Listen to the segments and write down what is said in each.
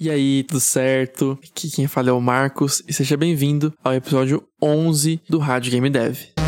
E aí, tudo certo? Aqui quem fala é o Marcos e seja bem-vindo ao episódio 11 do Rádio Game Dev.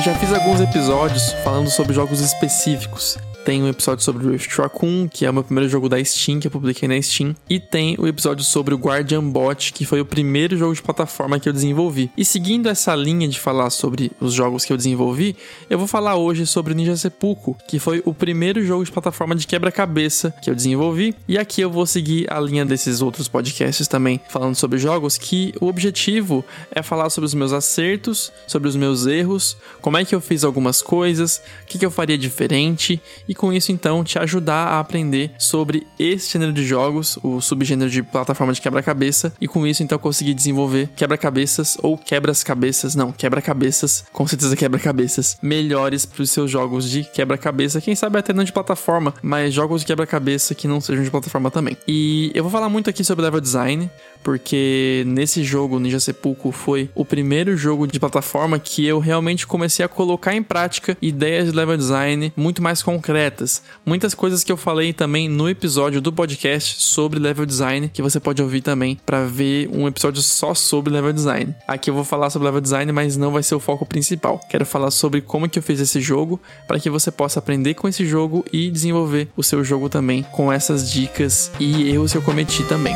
Eu já fiz alguns episódios falando sobre jogos específicos tem um episódio sobre Rift Raccoon, que é o meu primeiro jogo da Steam, que eu publiquei na Steam. E tem o episódio sobre o Guardian Bot, que foi o primeiro jogo de plataforma que eu desenvolvi. E seguindo essa linha de falar sobre os jogos que eu desenvolvi, eu vou falar hoje sobre Ninja Sepulcro, que foi o primeiro jogo de plataforma de quebra-cabeça que eu desenvolvi. E aqui eu vou seguir a linha desses outros podcasts também, falando sobre jogos, que o objetivo é falar sobre os meus acertos, sobre os meus erros, como é que eu fiz algumas coisas, o que, que eu faria diferente e com isso então te ajudar a aprender sobre esse gênero de jogos, o subgênero de plataforma de quebra-cabeça, e com isso então conseguir desenvolver quebra-cabeças ou quebras-cabeças, não, quebra-cabeças, com certeza quebra-cabeças, melhores para os seus jogos de quebra-cabeça, quem sabe até não de plataforma, mas jogos de quebra-cabeça que não sejam de plataforma também. E eu vou falar muito aqui sobre level design, porque nesse jogo, Ninja Sepulcro foi o primeiro jogo de plataforma que eu realmente comecei a colocar em prática ideias de level design muito mais concretas. Muitas coisas que eu falei também no episódio do podcast sobre level design, que você pode ouvir também para ver um episódio só sobre level design. Aqui eu vou falar sobre level design, mas não vai ser o foco principal. Quero falar sobre como que eu fiz esse jogo para que você possa aprender com esse jogo e desenvolver o seu jogo também com essas dicas e erros que eu cometi também.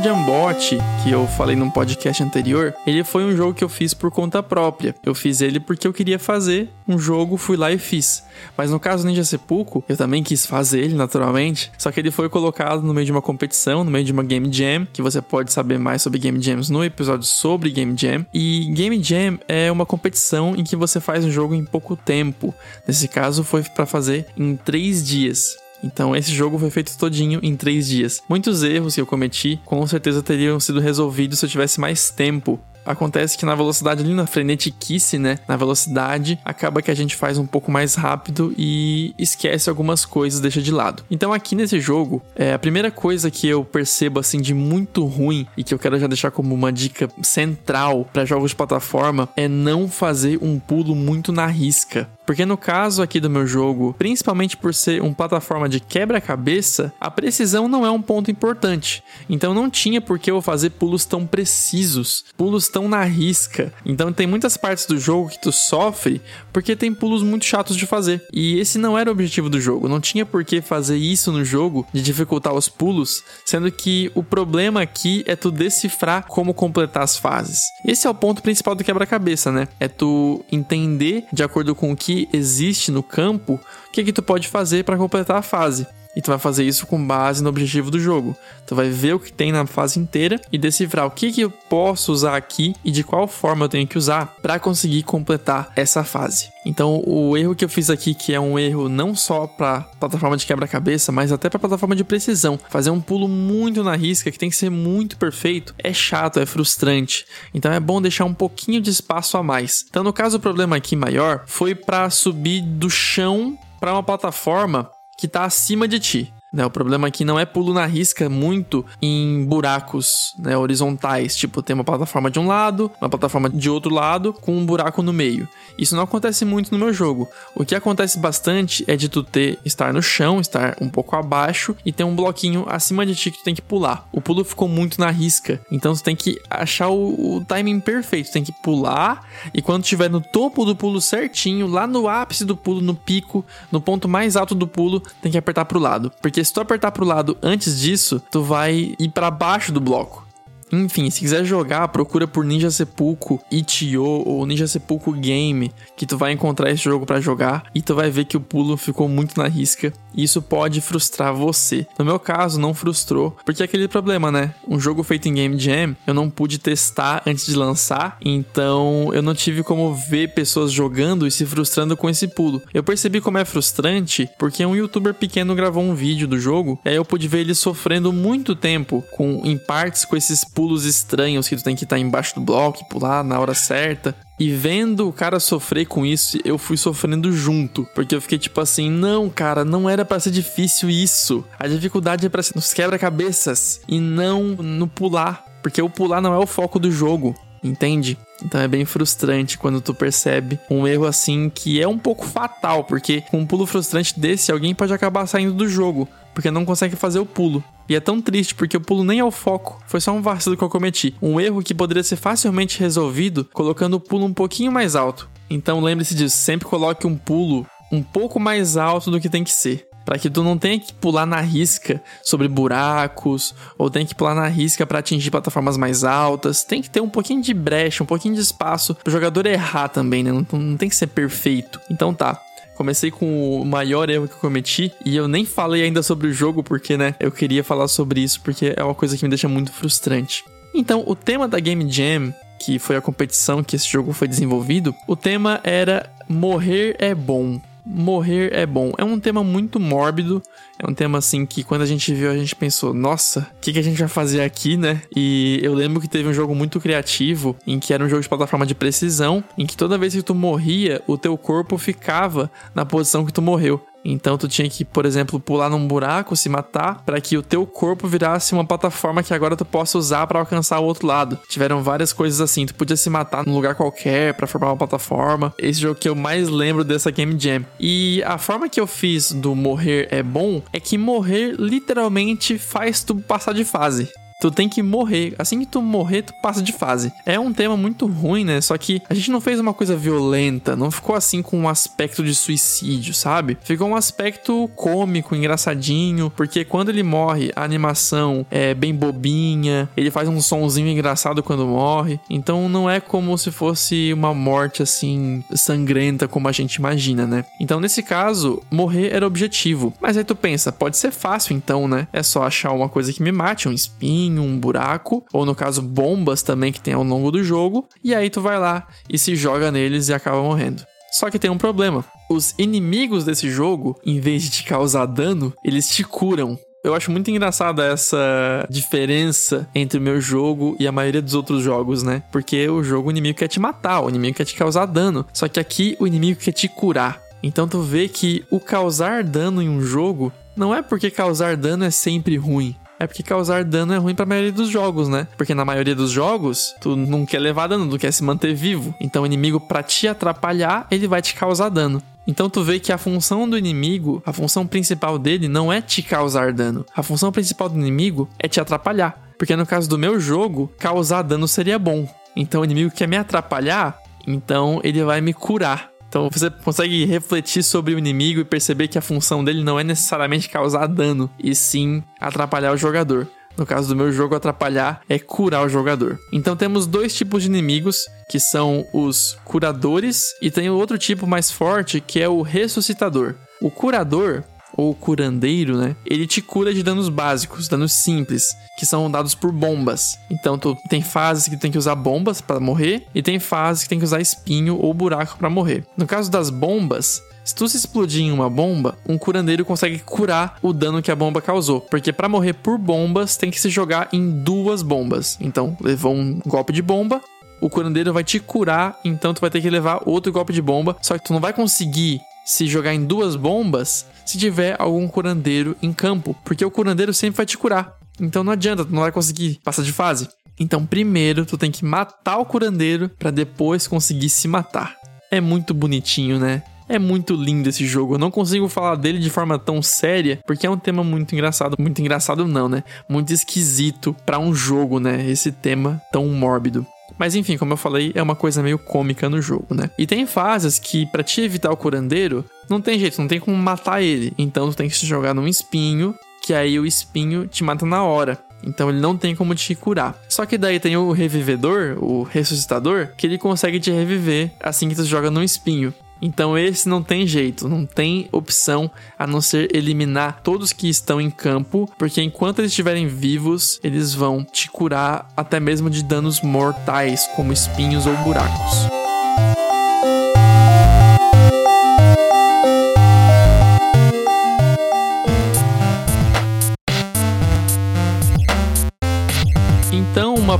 Guardian Bot, que eu falei num podcast anterior, ele foi um jogo que eu fiz por conta própria. Eu fiz ele porque eu queria fazer um jogo, fui lá e fiz. Mas no caso Ninja Sepulcro, eu também quis fazer ele, naturalmente. Só que ele foi colocado no meio de uma competição, no meio de uma Game Jam, que você pode saber mais sobre Game Jams no episódio sobre Game Jam. E Game Jam é uma competição em que você faz um jogo em pouco tempo. Nesse caso, foi para fazer em três dias. Então esse jogo foi feito todinho em três dias. Muitos erros que eu cometi com certeza teriam sido resolvidos se eu tivesse mais tempo Acontece que na velocidade ali, na frenetiquice, né? Na velocidade, acaba que a gente faz um pouco mais rápido e esquece algumas coisas, deixa de lado. Então aqui nesse jogo, é, a primeira coisa que eu percebo assim de muito ruim e que eu quero já deixar como uma dica central para jogos de plataforma é não fazer um pulo muito na risca. Porque no caso aqui do meu jogo, principalmente por ser uma plataforma de quebra-cabeça, a precisão não é um ponto importante. Então não tinha por que eu fazer pulos tão precisos, pulos tão na risca. Então tem muitas partes do jogo que tu sofre porque tem pulos muito chatos de fazer. E esse não era o objetivo do jogo. Não tinha por que fazer isso no jogo de dificultar os pulos, sendo que o problema aqui é tu decifrar como completar as fases. Esse é o ponto principal do quebra-cabeça, né? É tu entender de acordo com o que existe no campo, o que que tu pode fazer para completar a fase. E tu vai fazer isso com base no objetivo do jogo. Tu vai ver o que tem na fase inteira e decifrar o que, que eu posso usar aqui e de qual forma eu tenho que usar para conseguir completar essa fase. Então, o erro que eu fiz aqui, que é um erro não só para plataforma de quebra-cabeça, mas até para plataforma de precisão, fazer um pulo muito na risca, que tem que ser muito perfeito, é chato, é frustrante. Então, é bom deixar um pouquinho de espaço a mais. Então, no caso, o problema aqui maior foi para subir do chão para uma plataforma que está acima de ti. Né? O problema aqui não é pulo na risca muito em buracos né, horizontais, tipo tem uma plataforma de um lado, uma plataforma de outro lado com um buraco no meio. Isso não acontece muito no meu jogo. O que acontece bastante é de tu ter estar no chão, estar um pouco abaixo e ter um bloquinho acima de ti que tu tem que pular. O pulo ficou muito na risca, então tu tem que achar o, o timing perfeito. Tu tem que pular e quando estiver no topo do pulo certinho, lá no ápice do pulo, no pico, no ponto mais alto do pulo, tem que apertar pro lado, porque porque se tu apertar pro lado antes disso, tu vai ir para baixo do bloco. Enfim, se quiser jogar, procura por Ninja Sepulcro Itio ou Ninja Sepulcro Game, que tu vai encontrar esse jogo para jogar e tu vai ver que o pulo ficou muito na risca. E isso pode frustrar você. No meu caso, não frustrou, porque é aquele problema, né? Um jogo feito em Game Jam, eu não pude testar antes de lançar, então eu não tive como ver pessoas jogando e se frustrando com esse pulo. Eu percebi como é frustrante porque um youtuber pequeno gravou um vídeo do jogo, e aí eu pude ver ele sofrendo muito tempo com em partes com esses pulos estranhos que tu tem que estar embaixo do bloco pular na hora certa. E vendo o cara sofrer com isso, eu fui sofrendo junto. Porque eu fiquei tipo assim: não, cara, não era para ser difícil isso. A dificuldade é pra ser nos quebra-cabeças e não no pular. Porque o pular não é o foco do jogo entende? Então é bem frustrante quando tu percebe um erro assim que é um pouco fatal, porque com um pulo frustrante desse, alguém pode acabar saindo do jogo, porque não consegue fazer o pulo. E é tão triste porque o pulo nem é o foco, foi só um vacilo que eu cometi. Um erro que poderia ser facilmente resolvido colocando o pulo um pouquinho mais alto. Então lembre-se disso, sempre coloque um pulo um pouco mais alto do que tem que ser para que tu não tenha que pular na risca sobre buracos ou tenha que pular na risca para atingir plataformas mais altas. Tem que ter um pouquinho de brecha, um pouquinho de espaço pro jogador errar também, né? Não, não tem que ser perfeito. Então tá, comecei com o maior erro que eu cometi e eu nem falei ainda sobre o jogo porque, né, eu queria falar sobre isso porque é uma coisa que me deixa muito frustrante. Então, o tema da Game Jam, que foi a competição que esse jogo foi desenvolvido, o tema era morrer é bom morrer é bom. É um tema muito mórbido, é um tema assim que quando a gente viu a gente pensou, nossa, o que, que a gente vai fazer aqui, né? E eu lembro que teve um jogo muito criativo, em que era um jogo de plataforma de precisão, em que toda vez que tu morria, o teu corpo ficava na posição que tu morreu. Então tu tinha que, por exemplo, pular num buraco, se matar, para que o teu corpo virasse uma plataforma que agora tu possa usar para alcançar o outro lado. Tiveram várias coisas assim, tu podia se matar num lugar qualquer para formar uma plataforma. Esse jogo que eu mais lembro dessa Game Jam. E a forma que eu fiz do morrer é bom é que morrer literalmente faz tu passar de fase tu tem que morrer. Assim que tu morrer, tu passa de fase. É um tema muito ruim, né? Só que a gente não fez uma coisa violenta, não ficou assim com um aspecto de suicídio, sabe? Ficou um aspecto cômico, engraçadinho, porque quando ele morre, a animação é bem bobinha, ele faz um sonzinho engraçado quando morre. Então não é como se fosse uma morte assim sangrenta como a gente imagina, né? Então nesse caso, morrer era objetivo. Mas aí tu pensa, pode ser fácil então, né? É só achar uma coisa que me mate, um espinho um buraco, ou no caso, bombas também que tem ao longo do jogo, e aí tu vai lá e se joga neles e acaba morrendo. Só que tem um problema. Os inimigos desse jogo, em vez de te causar dano, eles te curam. Eu acho muito engraçada essa diferença entre o meu jogo e a maioria dos outros jogos, né? Porque o jogo o inimigo quer te matar, o inimigo quer te causar dano. Só que aqui o inimigo quer te curar. Então tu vê que o causar dano em um jogo não é porque causar dano é sempre ruim é porque causar dano é ruim pra maioria dos jogos, né? Porque na maioria dos jogos, tu não quer levar dano, tu quer se manter vivo. Então o inimigo, pra te atrapalhar, ele vai te causar dano. Então tu vê que a função do inimigo, a função principal dele não é te causar dano. A função principal do inimigo é te atrapalhar. Porque no caso do meu jogo, causar dano seria bom. Então o inimigo quer me atrapalhar, então ele vai me curar. Então você consegue refletir sobre o inimigo e perceber que a função dele não é necessariamente causar dano, e sim atrapalhar o jogador. No caso do meu jogo, atrapalhar é curar o jogador. Então temos dois tipos de inimigos, que são os curadores, e tem outro tipo mais forte, que é o ressuscitador. O curador ou curandeiro, né? Ele te cura de danos básicos, danos simples, que são dados por bombas. Então, tu tem fases que tem que usar bombas para morrer e tem fases que tem que usar espinho ou buraco para morrer. No caso das bombas, se tu se explodir em uma bomba, um curandeiro consegue curar o dano que a bomba causou, porque para morrer por bombas tem que se jogar em duas bombas. Então, levou um golpe de bomba, o curandeiro vai te curar, então tu vai ter que levar outro golpe de bomba, só que tu não vai conseguir se jogar em duas bombas se tiver algum curandeiro em campo, porque o curandeiro sempre vai te curar. Então não adianta, tu não vai conseguir passar de fase. Então primeiro tu tem que matar o curandeiro para depois conseguir se matar. É muito bonitinho, né? É muito lindo esse jogo. Eu não consigo falar dele de forma tão séria, porque é um tema muito engraçado. Muito engraçado não, né? Muito esquisito para um jogo, né? Esse tema tão mórbido. Mas enfim, como eu falei, é uma coisa meio cômica no jogo, né? E tem fases que, para te evitar o curandeiro, não tem jeito, não tem como matar ele. Então tu tem que se jogar num espinho, que aí o espinho te mata na hora. Então ele não tem como te curar. Só que daí tem o revivedor, o ressuscitador, que ele consegue te reviver assim que tu joga num espinho. Então esse não tem jeito, não tem opção a não ser eliminar todos que estão em campo, porque enquanto eles estiverem vivos, eles vão te curar até mesmo de danos mortais, como espinhos ou buracos.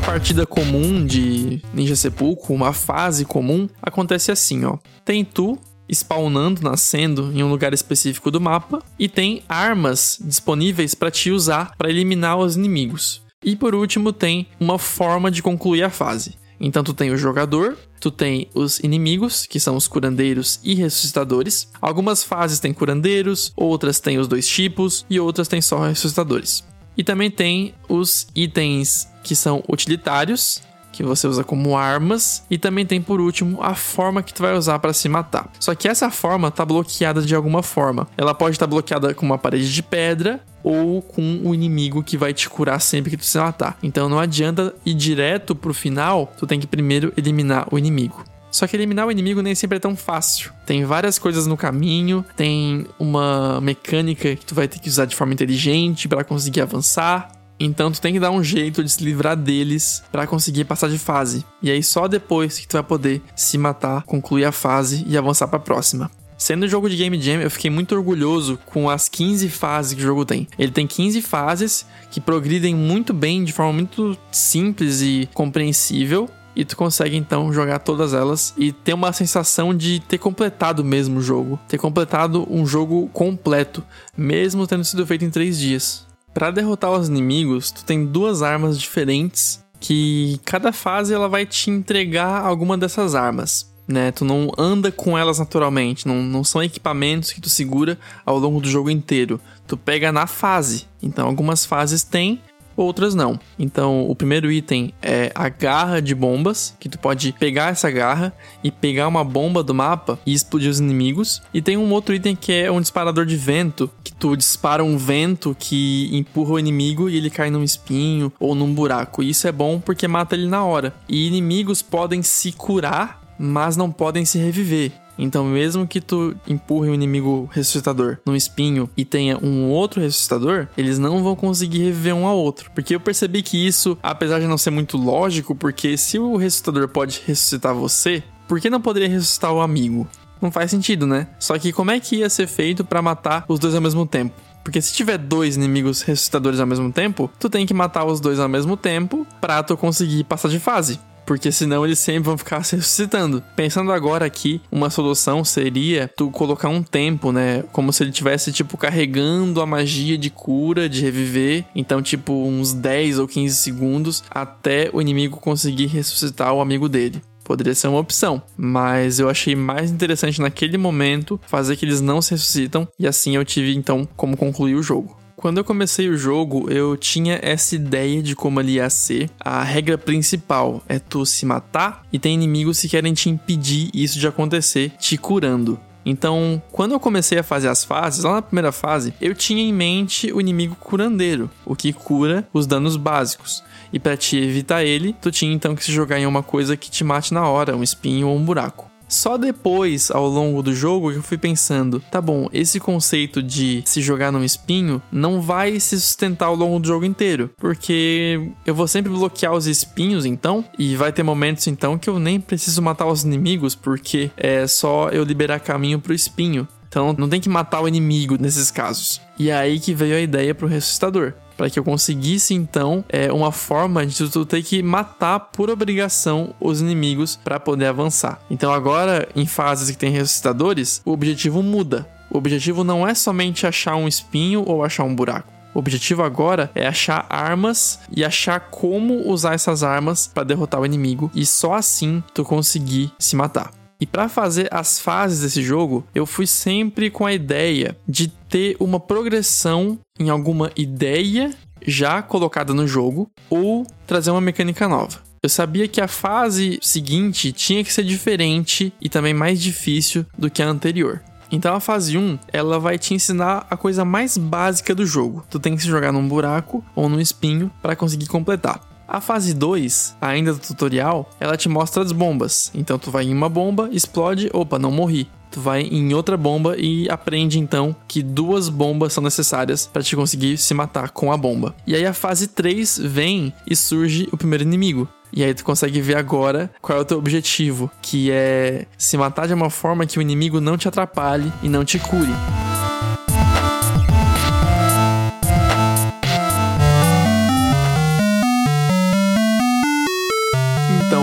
Partida comum de Ninja Sepulcro, uma fase comum, acontece assim, ó. Tem tu spawnando, nascendo em um lugar específico do mapa e tem armas disponíveis para te usar para eliminar os inimigos. E por último, tem uma forma de concluir a fase. Então tu tem o jogador, tu tem os inimigos, que são os curandeiros e ressuscitadores. Algumas fases têm curandeiros, outras têm os dois tipos e outras têm só ressuscitadores. E também tem os itens que são utilitários, que você usa como armas e também tem por último a forma que tu vai usar para se matar. Só que essa forma tá bloqueada de alguma forma. Ela pode estar tá bloqueada com uma parede de pedra ou com o inimigo que vai te curar sempre que tu se matar. Então não adianta ir direto pro final, tu tem que primeiro eliminar o inimigo. Só que eliminar o inimigo nem sempre é tão fácil. Tem várias coisas no caminho, tem uma mecânica que tu vai ter que usar de forma inteligente para conseguir avançar. Então tu tem que dar um jeito de se livrar deles para conseguir passar de fase. E aí só depois que tu vai poder se matar, concluir a fase e avançar para a próxima. Sendo jogo de Game Jam, eu fiquei muito orgulhoso com as 15 fases que o jogo tem. Ele tem 15 fases que progridem muito bem, de forma muito simples e compreensível. E tu consegue então jogar todas elas e ter uma sensação de ter completado mesmo o jogo, ter completado um jogo completo, mesmo tendo sido feito em 3 dias. Para derrotar os inimigos, tu tem duas armas diferentes que cada fase ela vai te entregar alguma dessas armas. Né, tu não anda com elas naturalmente, não, não são equipamentos que tu segura ao longo do jogo inteiro. Tu pega na fase. Então, algumas fases têm outras não. Então, o primeiro item é a garra de bombas, que tu pode pegar essa garra e pegar uma bomba do mapa e explodir os inimigos. E tem um outro item que é um disparador de vento, que tu dispara um vento que empurra o inimigo e ele cai num espinho ou num buraco. E isso é bom porque mata ele na hora. E inimigos podem se curar, mas não podem se reviver. Então, mesmo que tu empurre um inimigo ressuscitador num espinho e tenha um outro ressuscitador, eles não vão conseguir reviver um ao outro. Porque eu percebi que isso, apesar de não ser muito lógico, porque se o ressuscitador pode ressuscitar você, por que não poderia ressuscitar o amigo? Não faz sentido, né? Só que como é que ia ser feito para matar os dois ao mesmo tempo? Porque se tiver dois inimigos ressuscitadores ao mesmo tempo, tu tem que matar os dois ao mesmo tempo pra tu conseguir passar de fase porque senão eles sempre vão ficar se ressuscitando. Pensando agora aqui, uma solução seria tu colocar um tempo, né? Como se ele tivesse tipo carregando a magia de cura, de reviver, então tipo uns 10 ou 15 segundos até o inimigo conseguir ressuscitar o amigo dele poderia ser uma opção, mas eu achei mais interessante naquele momento fazer que eles não se ressuscitam e assim eu tive então como concluir o jogo. Quando eu comecei o jogo, eu tinha essa ideia de como ele ia ser. A regra principal é tu se matar e tem inimigos que querem te impedir isso de acontecer, te curando. Então, quando eu comecei a fazer as fases, lá na primeira fase, eu tinha em mente o inimigo curandeiro, o que cura os danos básicos. E para te evitar ele, tu tinha então que se jogar em uma coisa que te mate na hora, um espinho ou um buraco. Só depois, ao longo do jogo, que eu fui pensando, tá bom, esse conceito de se jogar num espinho não vai se sustentar ao longo do jogo inteiro, porque eu vou sempre bloquear os espinhos então, e vai ter momentos então que eu nem preciso matar os inimigos, porque é só eu liberar caminho pro espinho. Então não tem que matar o inimigo nesses casos. E é aí que veio a ideia pro ressuscitador para que eu conseguisse então é, uma forma de tu ter que matar por obrigação os inimigos para poder avançar. Então agora em fases que tem ressuscitadores, o objetivo muda. O objetivo não é somente achar um espinho ou achar um buraco. O objetivo agora é achar armas e achar como usar essas armas para derrotar o inimigo e só assim tu conseguir se matar. E para fazer as fases desse jogo, eu fui sempre com a ideia de ter uma progressão em alguma ideia já colocada no jogo ou trazer uma mecânica nova. Eu sabia que a fase seguinte tinha que ser diferente e também mais difícil do que a anterior. Então a fase 1, ela vai te ensinar a coisa mais básica do jogo. Tu tem que se jogar num buraco ou num espinho para conseguir completar. A fase 2, ainda do tutorial, ela te mostra as bombas. Então tu vai em uma bomba, explode, opa, não morri. Tu vai em outra bomba e aprende então que duas bombas são necessárias para te conseguir se matar com a bomba. E aí a fase 3 vem e surge o primeiro inimigo. E aí tu consegue ver agora qual é o teu objetivo, que é se matar de uma forma que o inimigo não te atrapalhe e não te cure.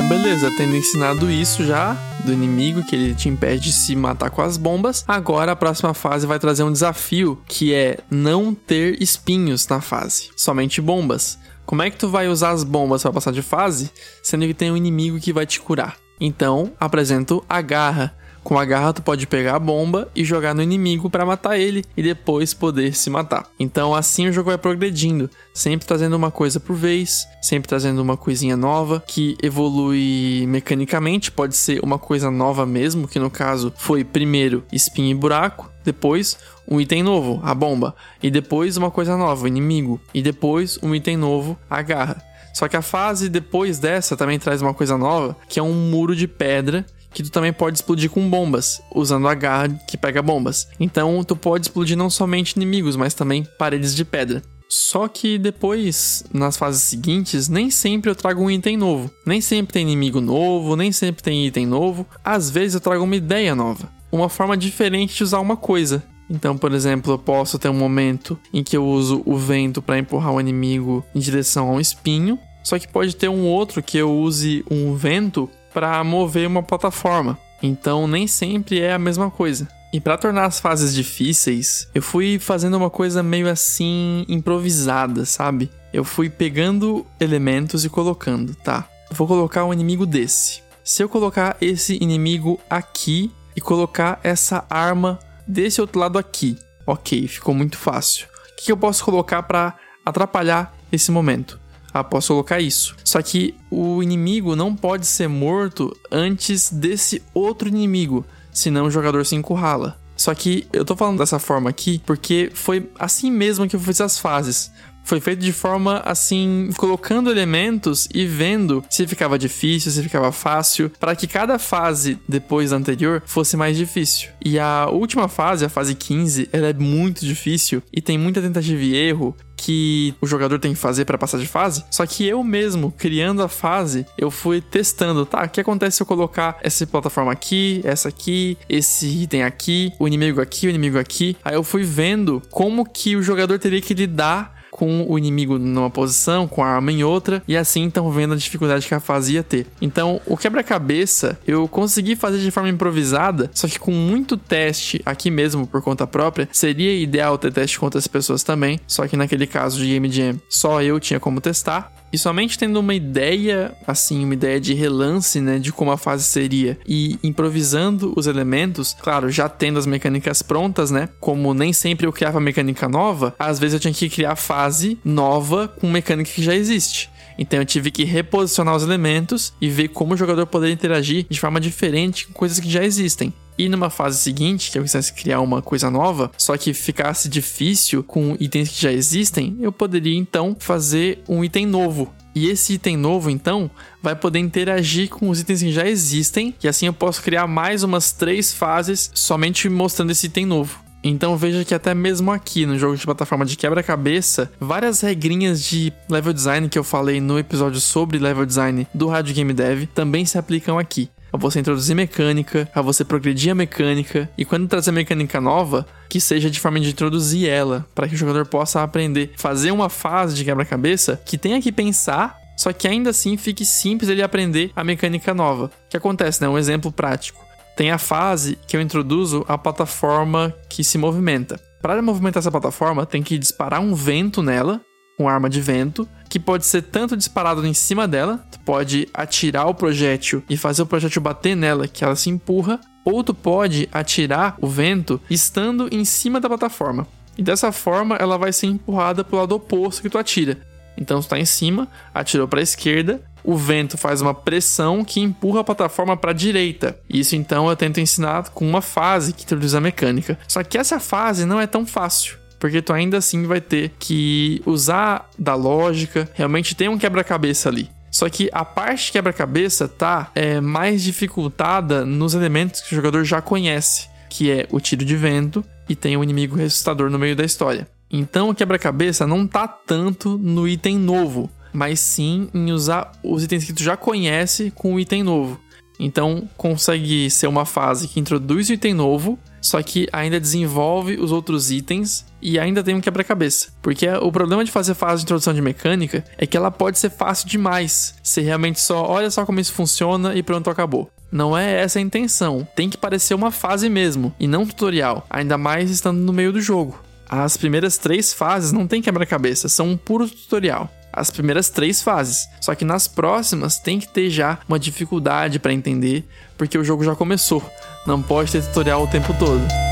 beleza, tendo ensinado isso já do inimigo, que ele te impede de se matar com as bombas, agora a próxima fase vai trazer um desafio que é não ter espinhos na fase, somente bombas. Como é que tu vai usar as bombas para passar de fase, sendo que tem um inimigo que vai te curar? Então, apresento a garra. Com a garra, tu pode pegar a bomba e jogar no inimigo para matar ele e depois poder se matar. Então, assim o jogo vai progredindo, sempre trazendo uma coisa por vez, sempre trazendo uma coisinha nova que evolui mecanicamente. Pode ser uma coisa nova mesmo, que no caso foi primeiro espinho e buraco, depois um item novo, a bomba, e depois uma coisa nova, o inimigo, e depois um item novo, a garra. Só que a fase depois dessa também traz uma coisa nova, que é um muro de pedra que tu também pode explodir com bombas, usando a garra que pega bombas. Então tu pode explodir não somente inimigos, mas também paredes de pedra. Só que depois, nas fases seguintes, nem sempre eu trago um item novo. Nem sempre tem inimigo novo, nem sempre tem item novo. Às vezes eu trago uma ideia nova. Uma forma diferente de usar uma coisa. Então, por exemplo, eu posso ter um momento em que eu uso o vento para empurrar o inimigo em direção a um espinho. Só que pode ter um outro que eu use um vento para mover uma plataforma. Então nem sempre é a mesma coisa. E para tornar as fases difíceis, eu fui fazendo uma coisa meio assim improvisada, sabe? Eu fui pegando elementos e colocando, tá? vou colocar um inimigo desse. Se eu colocar esse inimigo aqui e colocar essa arma desse outro lado aqui, ok, ficou muito fácil. O que eu posso colocar para atrapalhar esse momento? Ah, posso colocar isso. Só que o inimigo não pode ser morto antes desse outro inimigo, senão o jogador se encurrala. Só que eu tô falando dessa forma aqui porque foi assim mesmo que eu fiz as fases foi feito de forma assim, colocando elementos e vendo se ficava difícil, se ficava fácil, para que cada fase depois da anterior fosse mais difícil. E a última fase, a fase 15, ela é muito difícil e tem muita tentativa e erro que o jogador tem que fazer para passar de fase. Só que eu mesmo, criando a fase, eu fui testando, tá? O que acontece se eu colocar essa plataforma aqui, essa aqui, esse item aqui, o inimigo aqui, o inimigo aqui. Aí eu fui vendo como que o jogador teria que lidar com o inimigo numa posição, com a arma em outra, e assim então vendo a dificuldade que a fase ia ter. Então, o quebra-cabeça eu consegui fazer de forma improvisada, só que com muito teste aqui mesmo por conta própria, seria ideal ter teste com outras pessoas também, só que naquele caso de Game Jam só eu tinha como testar. E somente tendo uma ideia, assim, uma ideia de relance, né, de como a fase seria e improvisando os elementos, claro, já tendo as mecânicas prontas, né, como nem sempre eu criava mecânica nova, às vezes eu tinha que criar fase nova com mecânica que já existe. Então eu tive que reposicionar os elementos e ver como o jogador poderia interagir de forma diferente com coisas que já existem. E numa fase seguinte, que eu quisesse criar uma coisa nova, só que ficasse difícil com itens que já existem, eu poderia então fazer um item novo. E esse item novo, então, vai poder interagir com os itens que já existem, e assim eu posso criar mais umas três fases somente mostrando esse item novo. Então veja que até mesmo aqui no jogo de plataforma de quebra-cabeça, várias regrinhas de level design que eu falei no episódio sobre level design do Rádio Game Dev também se aplicam aqui a você introduzir mecânica, a você progredir a mecânica e quando trazer mecânica nova, que seja de forma de introduzir ela, para que o jogador possa aprender, fazer uma fase de quebra-cabeça que tenha que pensar, só que ainda assim fique simples ele aprender a mecânica nova. O que acontece, né? Um exemplo prático. Tem a fase que eu introduzo a plataforma que se movimenta. Para movimentar essa plataforma, tem que disparar um vento nela com arma de vento, que pode ser tanto disparado em cima dela, tu pode atirar o projétil e fazer o projétil bater nela, que ela se empurra, ou tu pode atirar o vento estando em cima da plataforma. E dessa forma ela vai ser empurrada para o lado oposto que tu atira. Então tu está em cima, atirou para a esquerda, o vento faz uma pressão que empurra a plataforma para a direita. Isso então eu tento ensinar com uma fase que introduz a mecânica. Só que essa fase não é tão fácil porque tu ainda assim vai ter que usar da lógica, realmente tem um quebra-cabeça ali. Só que a parte quebra-cabeça tá é, mais dificultada nos elementos que o jogador já conhece, que é o tiro de vento e tem o um inimigo ressuscitador no meio da história. Então o quebra-cabeça não tá tanto no item novo, mas sim em usar os itens que tu já conhece com o item novo. Então, consegue ser uma fase que introduz o item novo, só que ainda desenvolve os outros itens e ainda tem um quebra-cabeça. Porque o problema de fazer fase de introdução de mecânica é que ela pode ser fácil demais. Se realmente só olha só como isso funciona e pronto, acabou. Não é essa a intenção. Tem que parecer uma fase mesmo, e não tutorial, ainda mais estando no meio do jogo. As primeiras três fases não tem quebra-cabeça, são um puro tutorial as primeiras três fases. Só que nas próximas tem que ter já uma dificuldade para entender, porque o jogo já começou. Não pode ter tutorial o tempo todo.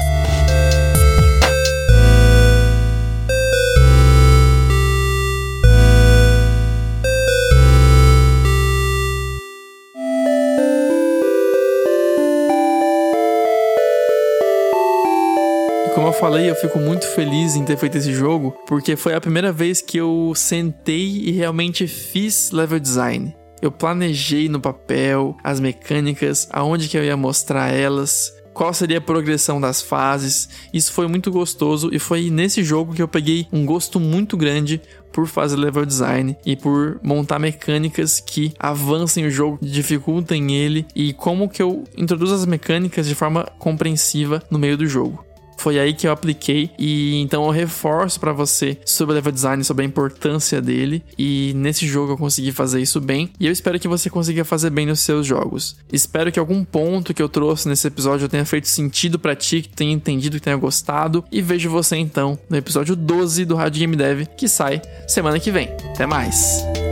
Como eu falei, eu fico muito feliz em ter feito esse jogo, porque foi a primeira vez que eu sentei e realmente fiz level design. Eu planejei no papel as mecânicas, aonde que eu ia mostrar elas, qual seria a progressão das fases. Isso foi muito gostoso e foi nesse jogo que eu peguei um gosto muito grande por fazer level design e por montar mecânicas que avancem o jogo, dificultem ele e como que eu introduzo as mecânicas de forma compreensiva no meio do jogo. Foi aí que eu apliquei e então eu reforço para você sobre o level design, sobre a importância dele e nesse jogo eu consegui fazer isso bem e eu espero que você consiga fazer bem nos seus jogos. Espero que algum ponto que eu trouxe nesse episódio tenha feito sentido para ti, que tenha entendido, que tenha gostado e vejo você então no episódio 12 do Rádio Game Dev que sai semana que vem. Até mais.